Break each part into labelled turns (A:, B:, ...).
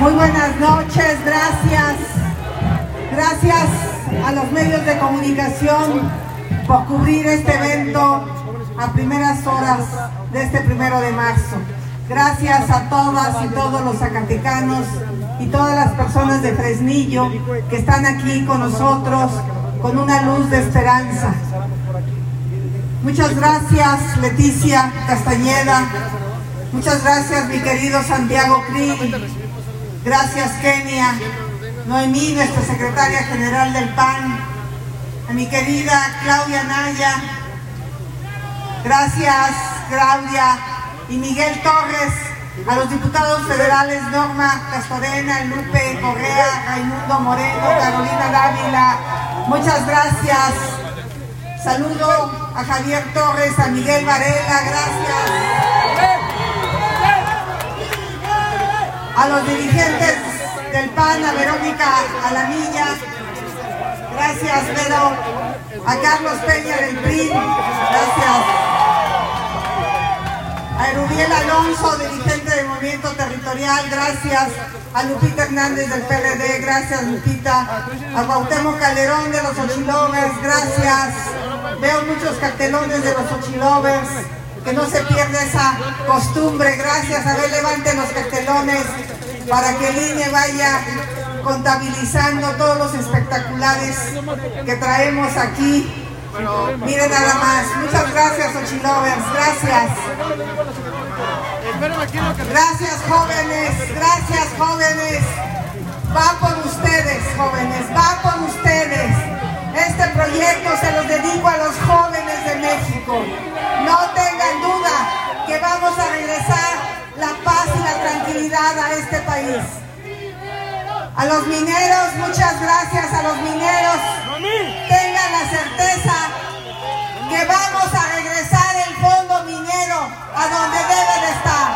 A: Muy buenas noches, gracias. Gracias a los medios de comunicación por cubrir este evento a primeras horas de este primero de marzo. Gracias a todas y todos los zacatecanos y todas las personas de Fresnillo que están aquí con nosotros con una luz de esperanza. Muchas gracias Leticia Castañeda, muchas gracias mi querido Santiago Cri, gracias Kenia, Noemí, nuestra secretaria general del PAN, a mi querida Claudia Naya, gracias Claudia. Y Miguel Torres, a los diputados federales Norma Castorena, Lupe Correa, Raimundo Moreno, Carolina Dávila, muchas gracias. Saludo a Javier Torres, a Miguel Varela, gracias. A los dirigentes del PAN, a Verónica Alamilla, gracias Vero, a Carlos Peña del PRI, gracias. A Erubiel Alonso, dirigente del Movimiento Territorial, gracias. A Lupita Hernández del PRD, gracias Lupita. A Cuauhtémoc Calderón de los Ochilovers, gracias. Veo muchos cartelones de los Ochilovers, que no se pierda esa costumbre, gracias. A ver, levanten los cartelones para que el INE vaya contabilizando todos los espectaculares que traemos aquí. Miren nada más. Muchas gracias, Ochilovers. Gracias. Gracias, jóvenes. Gracias, jóvenes. Va por ustedes, jóvenes. Va por ustedes. Este proyecto se los dedico a los jóvenes de México. No tengan duda que vamos a regresar la paz y la tranquilidad a este país. A los mineros, muchas gracias a los mineros. Tengan la certeza que vamos a regresar el fondo minero a donde debe de estar.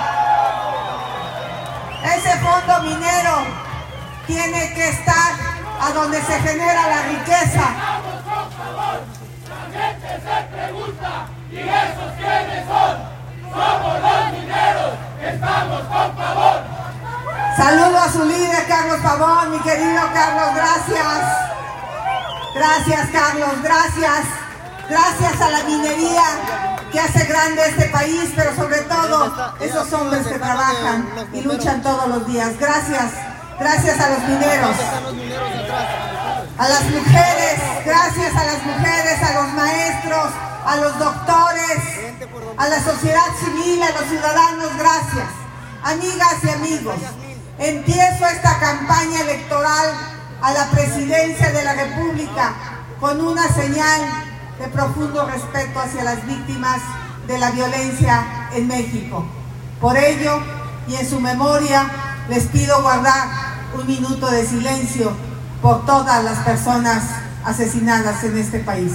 A: Ese fondo minero tiene que estar a donde se genera la riqueza.
B: ¿Y esos quiénes son? Somos los mineros, estamos con favor.
A: Saludo a su líder, Carlos Pavón, mi querido Carlos, gracias. Gracias, Carlos, gracias. Gracias a la minería que hace grande este país, pero sobre todo esos hombres que trabajan y luchan todos los días. Gracias, gracias a los mineros. A las mujeres, gracias a las mujeres, a los maestros, a los doctores, a la sociedad civil, a los ciudadanos, gracias. Amigas y amigos, empiezo esta campaña electoral a la presidencia de la República con una señal de profundo respeto hacia las víctimas de la violencia en México. Por ello, y en su memoria, les pido guardar un minuto de silencio por todas las personas asesinadas en este país.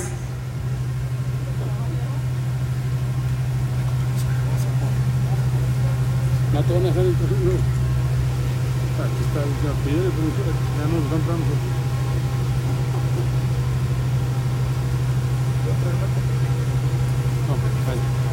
C: No te van a hacer el no. Aquí está el apellido de producción, ya nos están dando. No,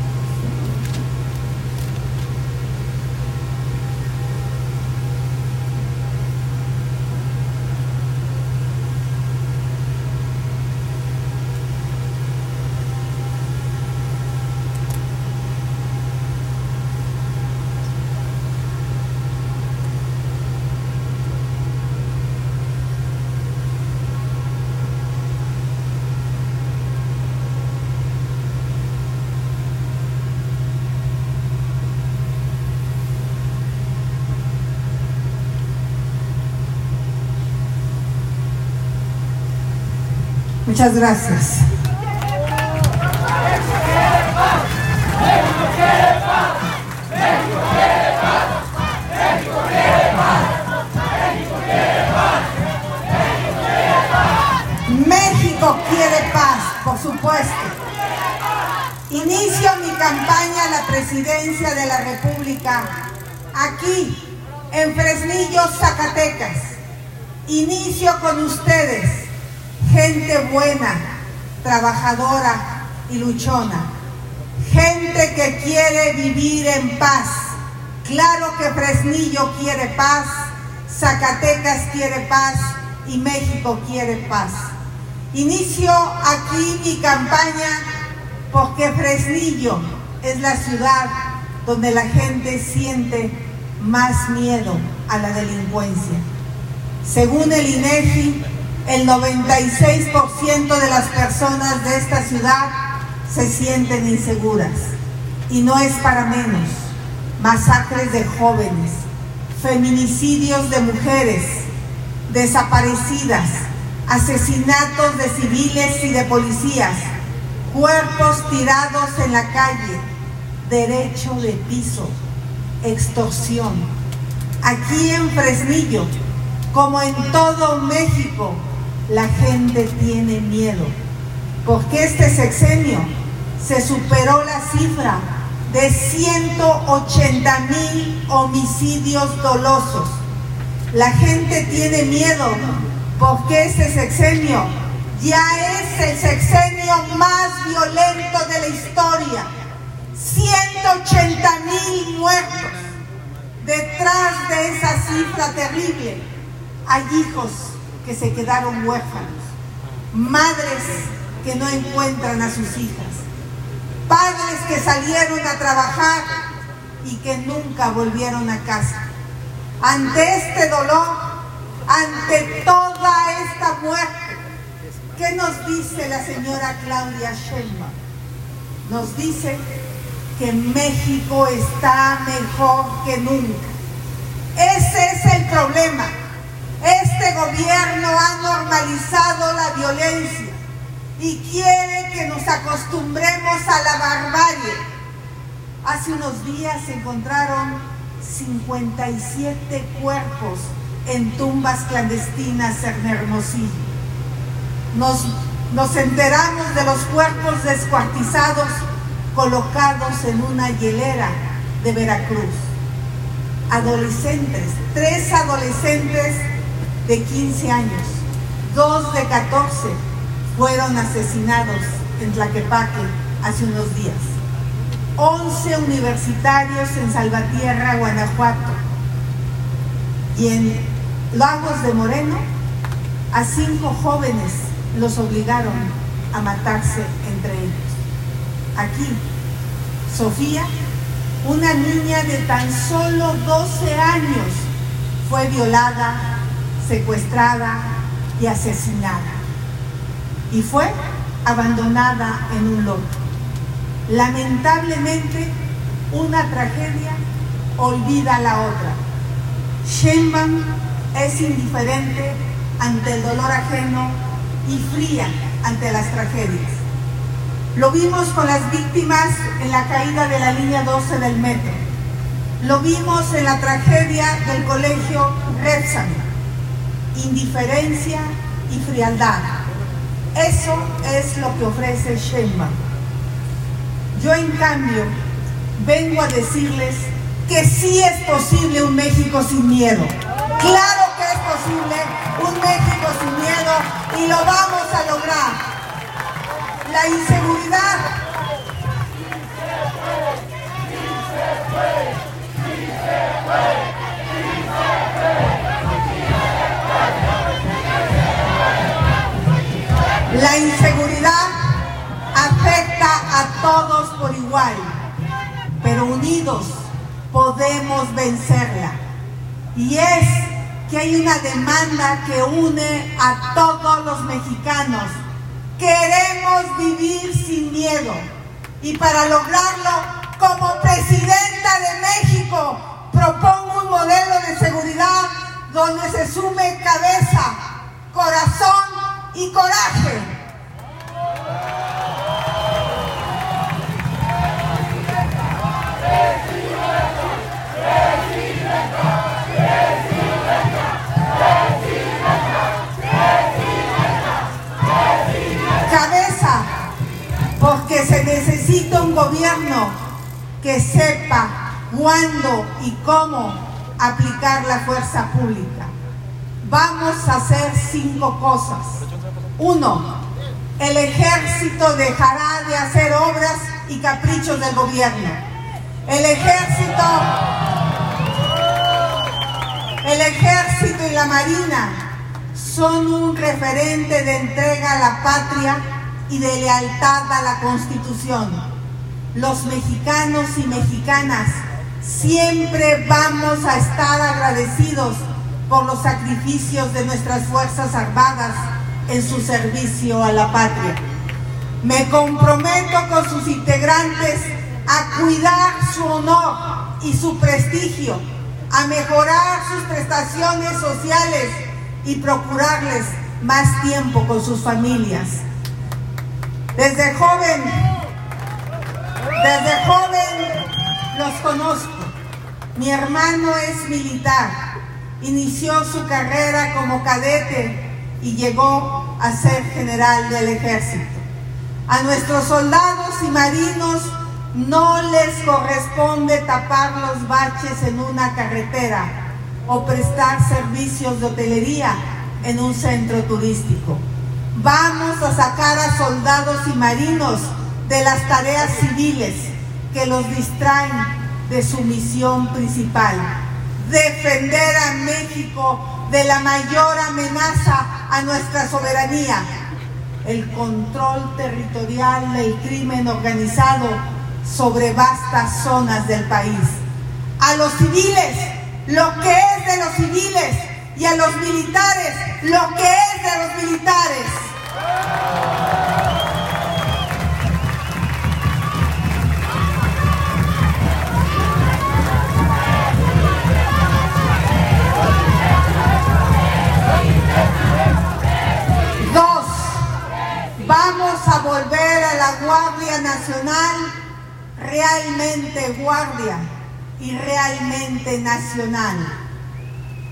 A: Muchas gracias. México quiere paz, por supuesto. Inicio mi campaña a la presidencia de la República aquí, en Fresnillo, Zacatecas. Inicio con ustedes, gente buena, trabajadora y luchona. Gente que quiere vivir en paz. Claro que Fresnillo quiere paz, Zacatecas quiere paz y México quiere paz. Inicio aquí mi campaña porque Fresnillo es la ciudad donde la gente siente más miedo a la delincuencia. Según el INEGI, el 96% de las personas de esta ciudad se sienten inseguras. Y no es para menos. Masacres de jóvenes, feminicidios de mujeres, desaparecidas, asesinatos de civiles y de policías, cuerpos tirados en la calle, derecho de piso, extorsión. Aquí en Fresnillo, como en todo México, la gente tiene miedo, porque este sexenio se superó la cifra de 180 mil homicidios dolosos. La gente tiene miedo porque este sexenio ya es el sexenio más violento de la historia. 180 mil muertos. Detrás de esa cifra terrible hay hijos que se quedaron huérfanos, madres que no encuentran a sus hijas, padres que salieron a trabajar y que nunca volvieron a casa. Ante este dolor, ante toda esta muerte, ¿qué nos dice la señora Claudia Sheinbaum? Nos dice que México está mejor que nunca. Ese es el problema. Este gobierno ha normalizado la violencia y quiere que nos acostumbremos a la barbarie. Hace unos días se encontraron 57 cuerpos en tumbas clandestinas en Hermosillo. Nos, nos enteramos de los cuerpos descuartizados colocados en una hielera de Veracruz. Adolescentes, tres adolescentes de 15 años, dos de 14 fueron asesinados en Tlaquepaque hace unos días. 11 universitarios en Salvatierra, Guanajuato. Y en Lagos de Moreno, a cinco jóvenes los obligaron a matarse entre ellos. Aquí, Sofía, una niña de tan solo 12 años, fue violada, secuestrada y asesinada. Y fue abandonada en un lote. Lamentablemente, una tragedia olvida a la otra. Sheinbaum es indiferente ante el dolor ajeno y fría ante las tragedias. Lo vimos con las víctimas en la caída de la línea 12 del metro. Lo vimos en la tragedia del colegio Repsam. Indiferencia y frialdad. Eso es lo que ofrece Sheinbaum. Yo en cambio vengo a decirles que sí es posible un México sin miedo. Claro que es posible un México sin miedo y lo vamos a lograr. La inseguridad. La inseguridad afecta a todos por igual, pero unidos podemos vencerla. Y es que hay una demanda que une a todos los mexicanos. Queremos vivir sin miedo. Y para lograrlo, como presidenta de México, propongo un modelo de seguridad donde se sume cabeza, y coraje. cabeza, porque se necesita un gobierno que sepa cuándo y cómo aplicar la fuerza pública. Vamos a hacer cinco cosas. Uno, el ejército dejará de hacer obras y caprichos del gobierno. El ejército ejército y la marina son un referente de entrega a la patria y de lealtad a la Constitución. Los mexicanos y mexicanas siempre vamos a estar agradecidos por los sacrificios de nuestras Fuerzas Armadas en su servicio a la patria. Me comprometo con sus integrantes a cuidar su honor y su prestigio, a mejorar sus prestaciones sociales y procurarles más tiempo con sus familias. Desde joven, desde joven los conozco. Mi hermano es militar, inició su carrera como cadete y llegó a ser general del ejército. A nuestros soldados y marinos no les corresponde tapar los baches en una carretera o prestar servicios de hotelería en un centro turístico. Vamos a sacar a soldados y marinos de las tareas civiles que los distraen de su misión principal, defender a México de la mayor amenaza a nuestra soberanía, el control territorial del crimen organizado sobre vastas zonas del país. A los civiles, lo que es de los civiles, y a los militares, lo que es de los militares. A volver a la Guardia Nacional realmente guardia y realmente nacional.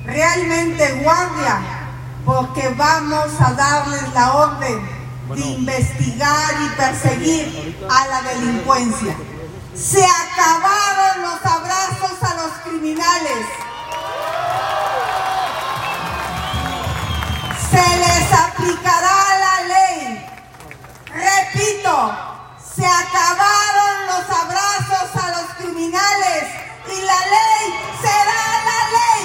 A: Realmente guardia porque vamos a darles la orden de investigar y perseguir a la delincuencia. Se acabaron los abrazos a los criminales. Los abrazos a los criminales y la ley será la ley.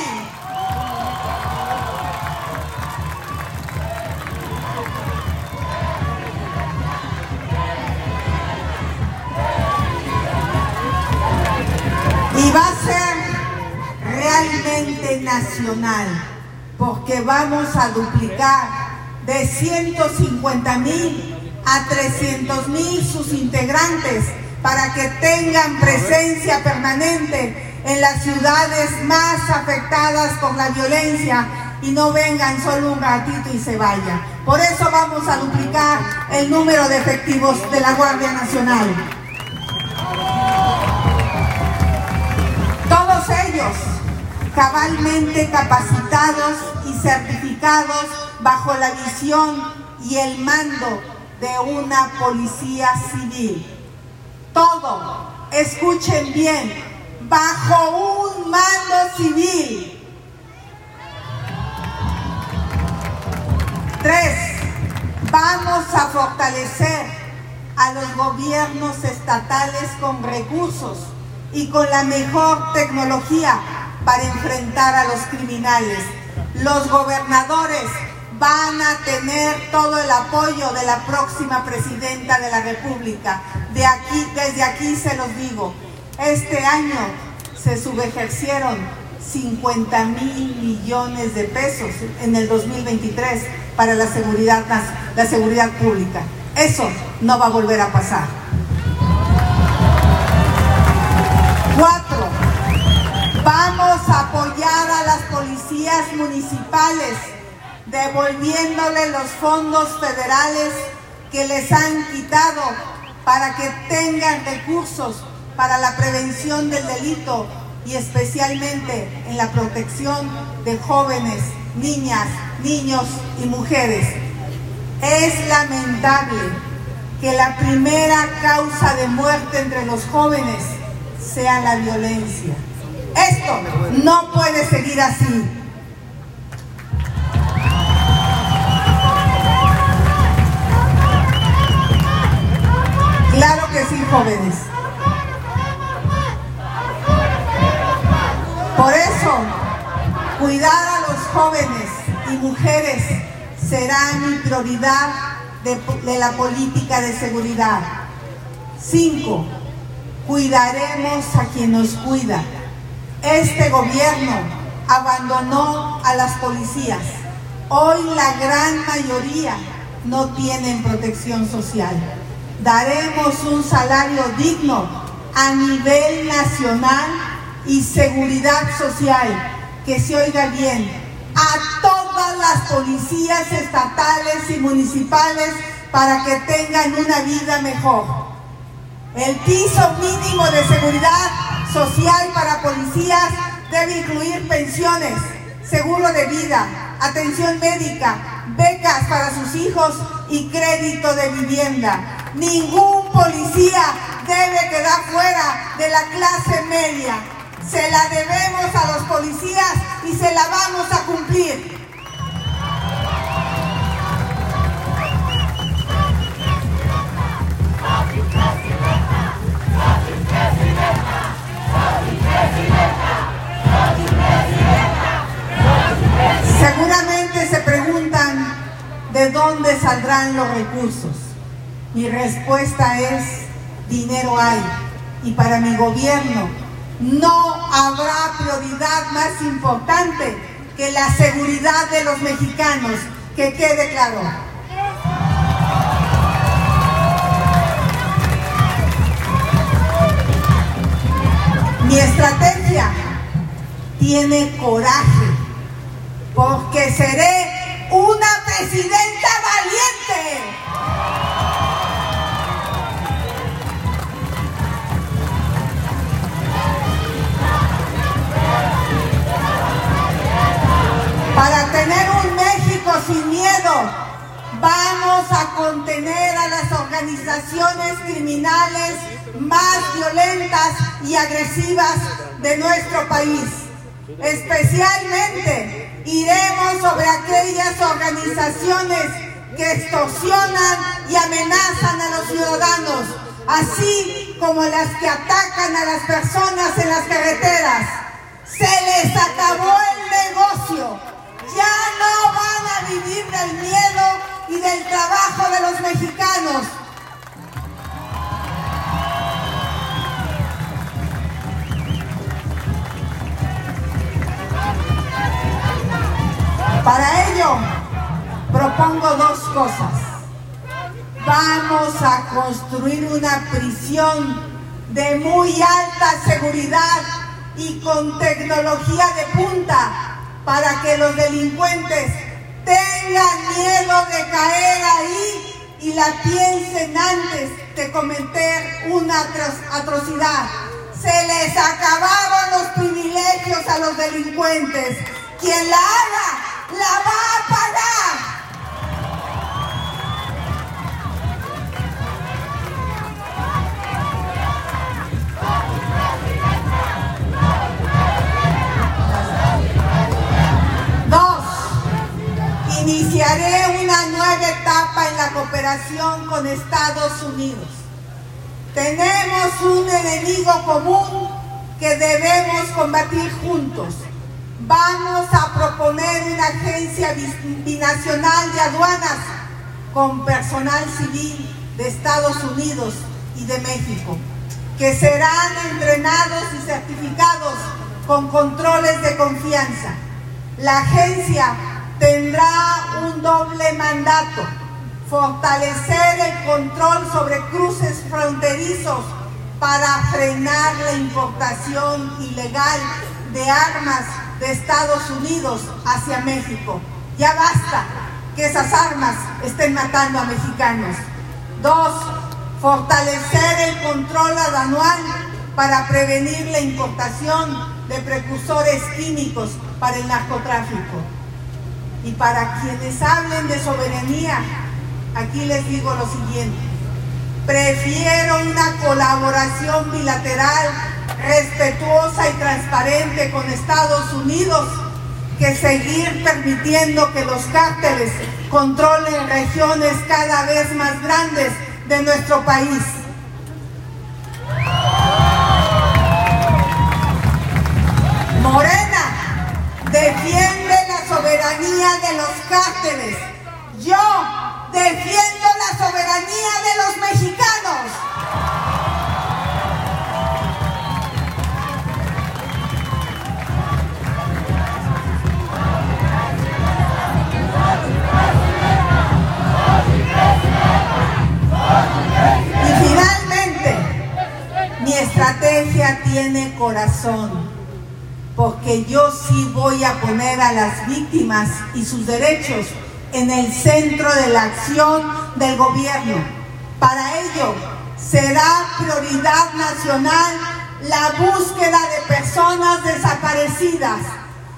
A: Y va a ser realmente nacional, porque vamos a duplicar de 150 mil a 300 mil sus integrantes para que tengan presencia permanente en las ciudades más afectadas por la violencia y no vengan solo un ratito y se vayan. Por eso vamos a duplicar el número de efectivos de la Guardia Nacional. Todos ellos cabalmente capacitados y certificados bajo la visión y el mando de una policía civil. Todo, escuchen bien, bajo un mando civil. Tres, vamos a fortalecer a los gobiernos estatales con recursos y con la mejor tecnología para enfrentar a los criminales. Los gobernadores van a tener todo el apoyo de la próxima presidenta de la República. De aquí, desde aquí se los digo, este año se subejercieron 50 mil millones de pesos en el 2023 para la seguridad, la seguridad pública. Eso no va a volver a pasar. Cuatro, vamos a apoyar a las policías municipales devolviéndole los fondos federales que les han quitado para que tengan recursos para la prevención del delito y especialmente en la protección de jóvenes, niñas, niños y mujeres. Es lamentable que la primera causa de muerte entre los jóvenes sea la violencia. Esto no puede seguir así. Claro que sí, jóvenes. Por eso, Cuidar a los jóvenes y mujeres será mi prioridad de, de la política de seguridad. 5. Cuidaremos a quien nos cuida. Este gobierno abandonó a las policías. Hoy la gran mayoría no tienen protección social. Daremos un salario digno a nivel nacional y seguridad social, que se oiga bien, a todas las policías estatales y municipales para que tengan una vida mejor. El piso mínimo de seguridad social para policías debe incluir pensiones, seguro de vida, atención médica, becas para sus hijos y crédito de vivienda. Ningún policía debe quedar fuera de la clase media. Se la debemos a los policías y se la vamos a cumplir. Seguramente se preguntan de dónde saldrán los recursos. Mi respuesta es, dinero hay. Y para mi gobierno no habrá prioridad más importante que la seguridad de los mexicanos. Que quede claro. Mi estrategia tiene coraje porque seré una presidenta sin miedo, vamos a contener a las organizaciones criminales más violentas y agresivas de nuestro país. Especialmente iremos sobre aquellas organizaciones que extorsionan y amenazan a los ciudadanos, así como las que atacan a las personas en las carreteras. Se les acabó el negocio. Ya no van a vivir del miedo y del trabajo de los mexicanos. Para ello, propongo dos cosas. Vamos a construir una prisión de muy alta seguridad y con tecnología de punta para que los delincuentes tengan miedo de caer ahí y la piensen antes de cometer una atrocidad. Se les acabaron los privilegios a los delincuentes. Quien la haga la va a pagar. Iniciaré una nueva etapa en la cooperación con Estados Unidos. Tenemos un enemigo común que debemos combatir juntos Vamos a proponer una agencia binacional de aduanas con personal civil de Estados Unidos y de México, que serán entrenados y certificados con controles de confianza. La agencia tendrá un doble mandato, fortalecer el control sobre cruces fronterizos para frenar la importación ilegal de armas de Estados Unidos hacia México. Ya basta que esas armas estén matando a mexicanos. Dos, fortalecer el control aduanal para prevenir la importación de precursores químicos para el narcotráfico. Y para quienes hablen de soberanía, aquí les digo lo siguiente. Prefiero una colaboración bilateral respetuosa y transparente con Estados Unidos que seguir permitiendo que los cárteles controlen regiones cada vez más grandes de nuestro país. Yo sí voy a poner a las víctimas y sus derechos en el centro de la acción del gobierno. Para ello, será prioridad nacional la búsqueda de personas desaparecidas.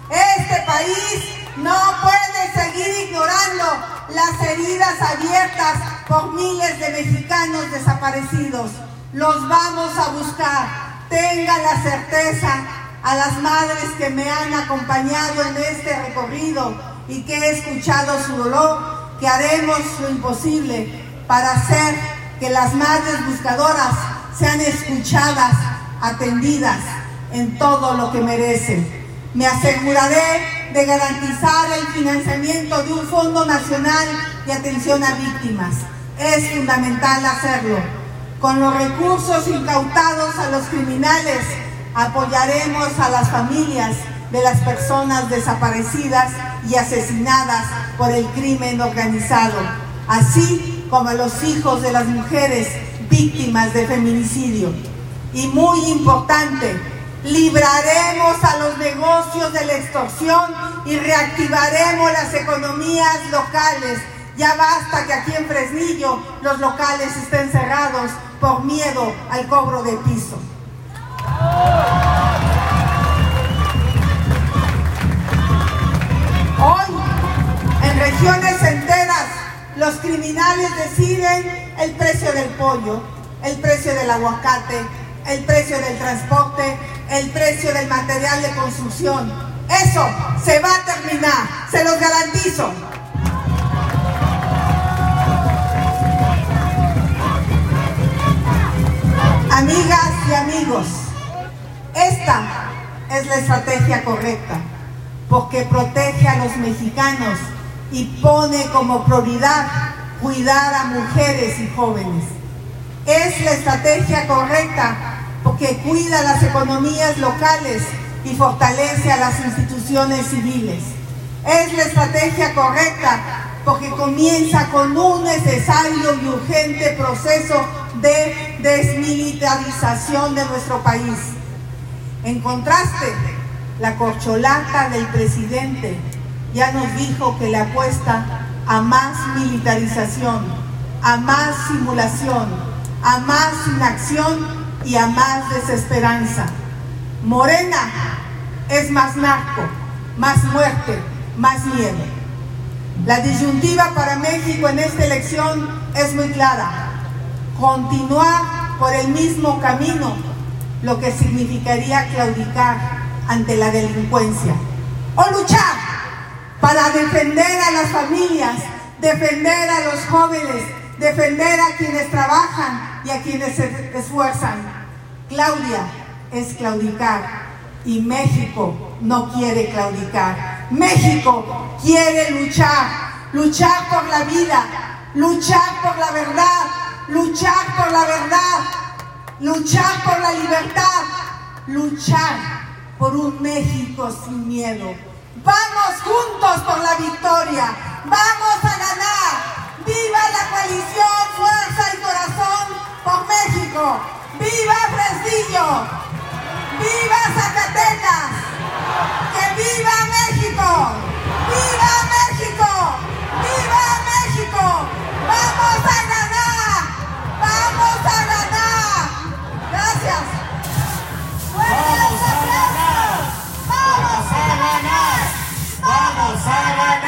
A: Este país no puede seguir ignorando las heridas abiertas por miles de mexicanos desaparecidos. Los vamos a buscar. Tenga la certeza a las madres que me han acompañado en este recorrido y que he escuchado su dolor, que haremos lo imposible para hacer que las madres buscadoras sean escuchadas, atendidas en todo lo que merecen. Me aseguraré de garantizar el financiamiento de un Fondo Nacional de Atención a Víctimas. Es fundamental hacerlo. Con los recursos incautados a los criminales, apoyaremos a las familias de las personas desaparecidas y asesinadas por el crimen organizado, así como a los hijos de las mujeres víctimas de feminicidio. Y muy importante, libraremos a los negocios de la extorsión y reactivaremos las economías locales. Ya basta que aquí en Fresnillo los locales estén cerrados por miedo al cobro de piso. Hoy, en regiones enteras, los criminales deciden el precio del pollo, el precio del aguacate, el precio del transporte, el precio del material de construcción. Eso se va a terminar, se los garantizo. Amigas y amigos, esta es la estrategia correcta porque protege a los mexicanos y pone como prioridad cuidar a mujeres y jóvenes. Es la estrategia correcta porque cuida las economías locales y fortalece a las instituciones civiles. Es la estrategia correcta porque comienza con un necesario y urgente proceso de desmilitarización de nuestro país. En contraste, la corcholata del presidente ya nos dijo que le apuesta a más militarización, a más simulación, a más inacción y a más desesperanza. Morena es más narco, más muerte, más miedo. La disyuntiva para México en esta elección es muy clara. Continuar por el mismo camino, lo que significaría claudicar ante la delincuencia. O luchar para defender a las familias, defender a los jóvenes, defender a quienes trabajan y a quienes se esfuerzan. Claudia es claudicar y México no quiere claudicar. México quiere luchar, luchar por la vida, luchar por la verdad, luchar por la verdad, luchar por la libertad, luchar por un México sin miedo. Vamos juntos por la victoria, vamos a ganar. Viva la coalición, fuerza y corazón por México. Viva Fresnillo, viva Zacatecas, que viva México, viva México, viva México. Vamos a ganar, vamos a ganar gracias. ¡Vamos a ganar! ¡Vamos a ganar! ¡Vamos a ganar!